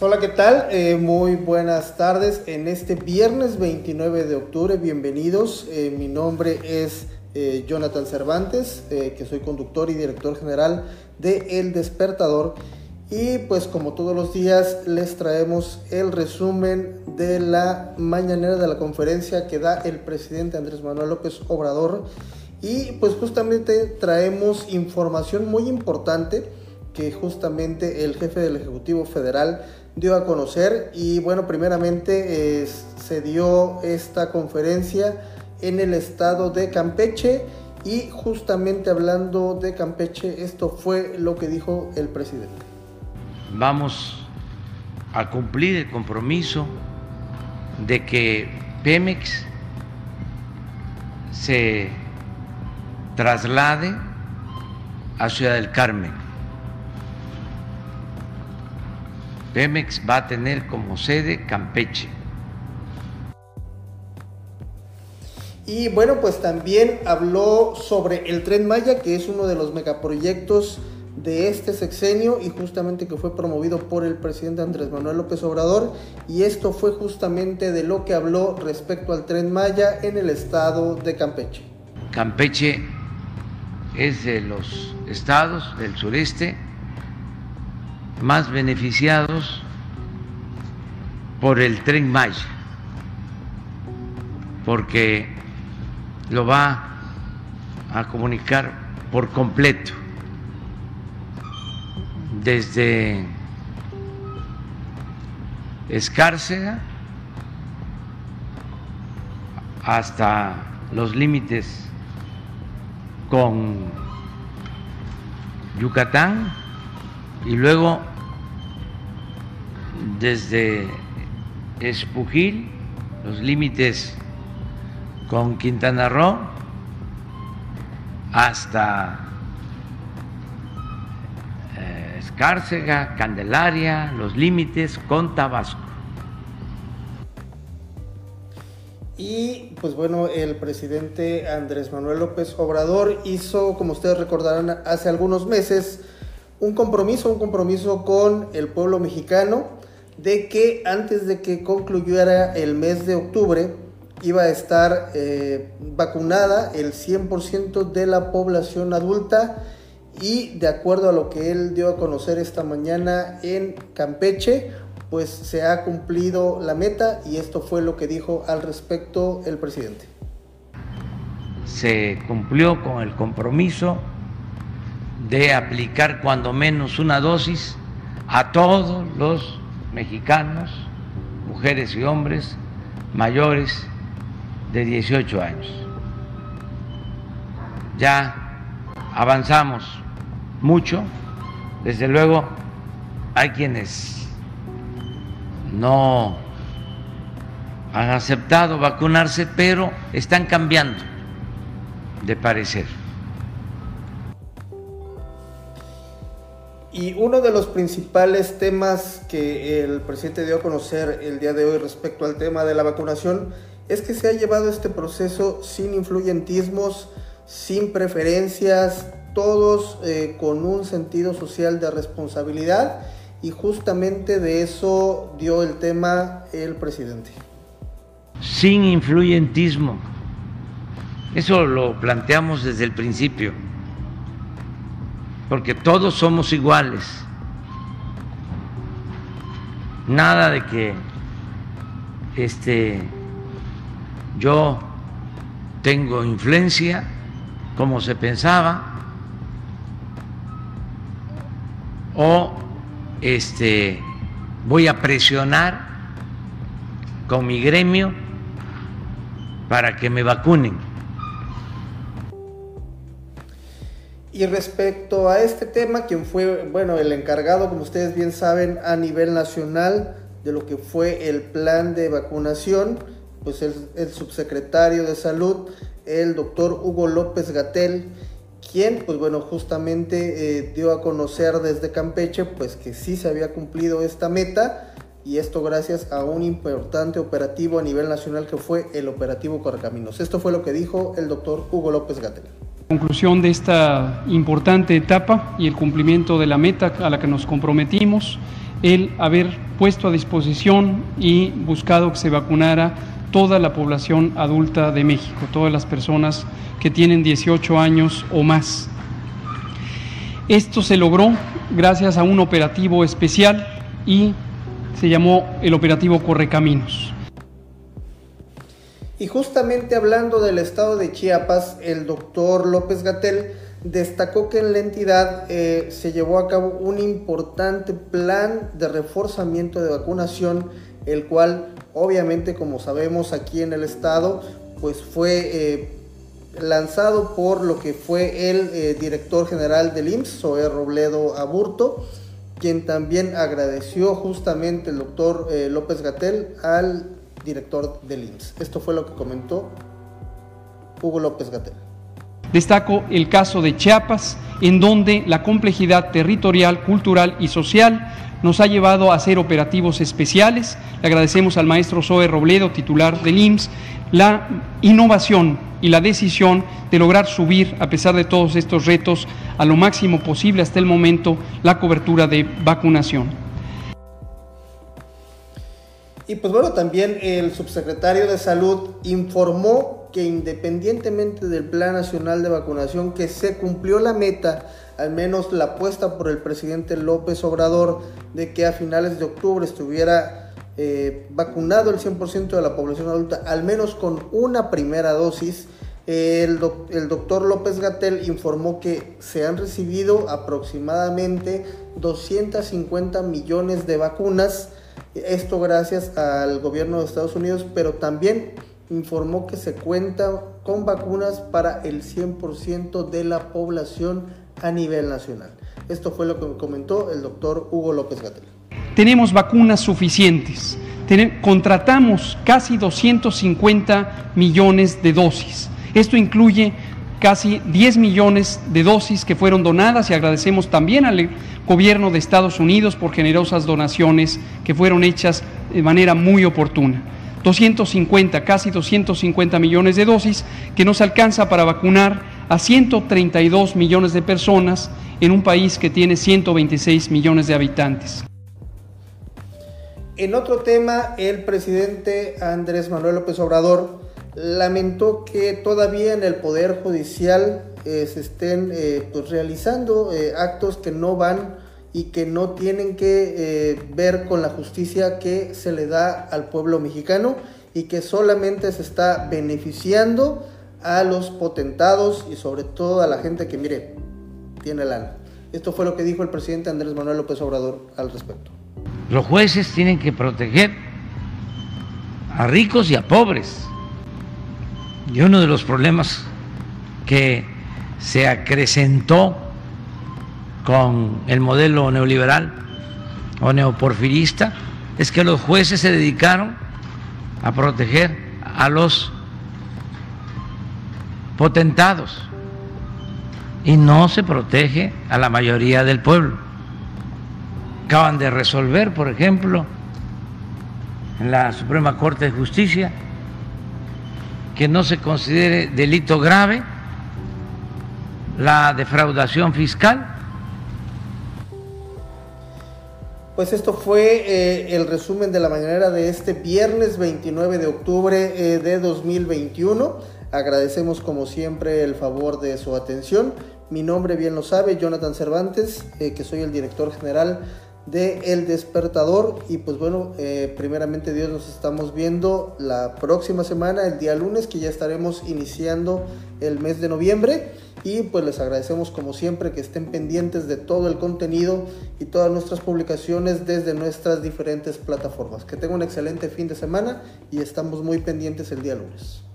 Hola, ¿qué tal? Eh, muy buenas tardes. En este viernes 29 de octubre, bienvenidos. Eh, mi nombre es eh, Jonathan Cervantes, que soy conductor y director general de El Despertador. Y pues como todos los días les traemos el resumen de la mañanera de la conferencia que da el presidente Andrés Manuel López Obrador. Y pues justamente traemos información muy importante que justamente el jefe del Ejecutivo Federal dio a conocer y bueno, primeramente se dio esta conferencia en el estado de Campeche y justamente hablando de Campeche, esto fue lo que dijo el presidente. Vamos a cumplir el compromiso de que Pemex se traslade a Ciudad del Carmen Pemex va a tener como sede Campeche. Y bueno, pues también habló sobre el tren Maya, que es uno de los megaproyectos de este sexenio y justamente que fue promovido por el presidente Andrés Manuel López Obrador. Y esto fue justamente de lo que habló respecto al tren Maya en el estado de Campeche. Campeche es de los estados del sureste más beneficiados por el tren Maya, porque lo va a comunicar por completo desde Escárcega hasta los límites con Yucatán y luego desde Espujil, los límites con Quintana Roo, hasta eh, Escárcega, Candelaria, los límites con Tabasco. Y pues bueno, el presidente Andrés Manuel López Obrador hizo, como ustedes recordarán, hace algunos meses, un compromiso, un compromiso con el pueblo mexicano de que antes de que concluyera el mes de octubre iba a estar eh, vacunada el 100% de la población adulta y de acuerdo a lo que él dio a conocer esta mañana en Campeche, pues se ha cumplido la meta y esto fue lo que dijo al respecto el presidente. Se cumplió con el compromiso de aplicar cuando menos una dosis a todos los mexicanos, mujeres y hombres mayores de 18 años. Ya avanzamos mucho, desde luego hay quienes no han aceptado vacunarse, pero están cambiando de parecer. Y uno de los principales temas que el presidente dio a conocer el día de hoy respecto al tema de la vacunación es que se ha llevado este proceso sin influyentismos, sin preferencias, todos eh, con un sentido social de responsabilidad y justamente de eso dio el tema el presidente. Sin influyentismo. Eso lo planteamos desde el principio porque todos somos iguales. Nada de que este yo tengo influencia como se pensaba o este voy a presionar con mi gremio para que me vacunen. Y respecto a este tema, quien fue, bueno, el encargado, como ustedes bien saben, a nivel nacional de lo que fue el plan de vacunación, pues el, subsecretario de salud, el doctor Hugo López Gatel, quien, pues bueno, justamente eh, dio a conocer desde Campeche, pues que sí se había cumplido esta meta, y esto gracias a un importante operativo a nivel nacional que fue el operativo Correcaminos. Esto fue lo que dijo el doctor Hugo López Gatel. Conclusión de esta importante etapa y el cumplimiento de la meta a la que nos comprometimos el haber puesto a disposición y buscado que se vacunara toda la población adulta de México, todas las personas que tienen 18 años o más. Esto se logró gracias a un operativo especial y se llamó el operativo Correcaminos. Y justamente hablando del estado de Chiapas, el doctor López Gatel destacó que en la entidad eh, se llevó a cabo un importante plan de reforzamiento de vacunación, el cual obviamente como sabemos aquí en el estado, pues fue eh, lanzado por lo que fue el eh, director general del IMSS, Zoé Robledo Aburto, quien también agradeció justamente el doctor López Gatel al director del IMSS. Esto fue lo que comentó Hugo López Gatel. Destaco el caso de Chiapas, en donde la complejidad territorial, cultural y social nos ha llevado a hacer operativos especiales. Le agradecemos al maestro Zoe Robledo, titular del IMSS, la innovación y la decisión de lograr subir, a pesar de todos estos retos, a lo máximo posible hasta el momento la cobertura de vacunación. Y pues bueno, también el subsecretario de Salud informó que independientemente del Plan Nacional de Vacunación, que se cumplió la meta, al menos la apuesta por el presidente López Obrador, de que a finales de octubre estuviera eh, vacunado el 100% de la población adulta, al menos con una primera dosis. El, el doctor López Gatel informó que se han recibido aproximadamente 250 millones de vacunas, esto gracias al gobierno de Estados Unidos, pero también informó que se cuenta con vacunas para el 100% de la población a nivel nacional. Esto fue lo que comentó el doctor Hugo López Gatel. Tenemos vacunas suficientes. contratamos casi 250 millones de dosis. Esto incluye casi 10 millones de dosis que fueron donadas y agradecemos también al gobierno de Estados Unidos por generosas donaciones que fueron hechas de manera muy oportuna. 250, casi 250 millones de dosis, que nos alcanza para vacunar a 132 millones de personas en un país que tiene 126 millones de habitantes. En otro tema, el presidente Andrés Manuel López Obrador lamentó que todavía en el Poder Judicial eh, se estén eh, pues, realizando eh, actos que no van y que no tienen que ver con la justicia que se le da al pueblo mexicano y que solamente se está beneficiando a los potentados y sobre todo a la gente que, mire, tiene lana. Esto fue lo que dijo el presidente Andrés Manuel López Obrador al respecto. Los jueces tienen que proteger a ricos y a pobres. Y uno de los problemas que se acrecentó con el modelo neoliberal o neoporfirista es que los jueces se dedicaron a proteger a los potentados y no se protege a la mayoría del pueblo. Acaban de resolver, por ejemplo, en la Suprema Corte de Justicia que no se considere delito grave la defraudación fiscal Pues esto fue eh, el resumen de la mañanera de este viernes 29 de octubre eh, de 2021. Agradecemos como siempre el favor de su atención. Mi nombre bien lo sabe, Jonathan Cervantes, eh, que soy el director general de El Despertador. Y pues bueno, primeramente Dios nos estamos viendo la próxima semana, el día lunes, que ya estaremos iniciando el mes de noviembre y pues les agradecemos como siempre que estén pendientes de todo el contenido y todas nuestras publicaciones desde nuestras diferentes plataformas. Que tengan un excelente fin de semana y estamos muy pendientes el día lunes.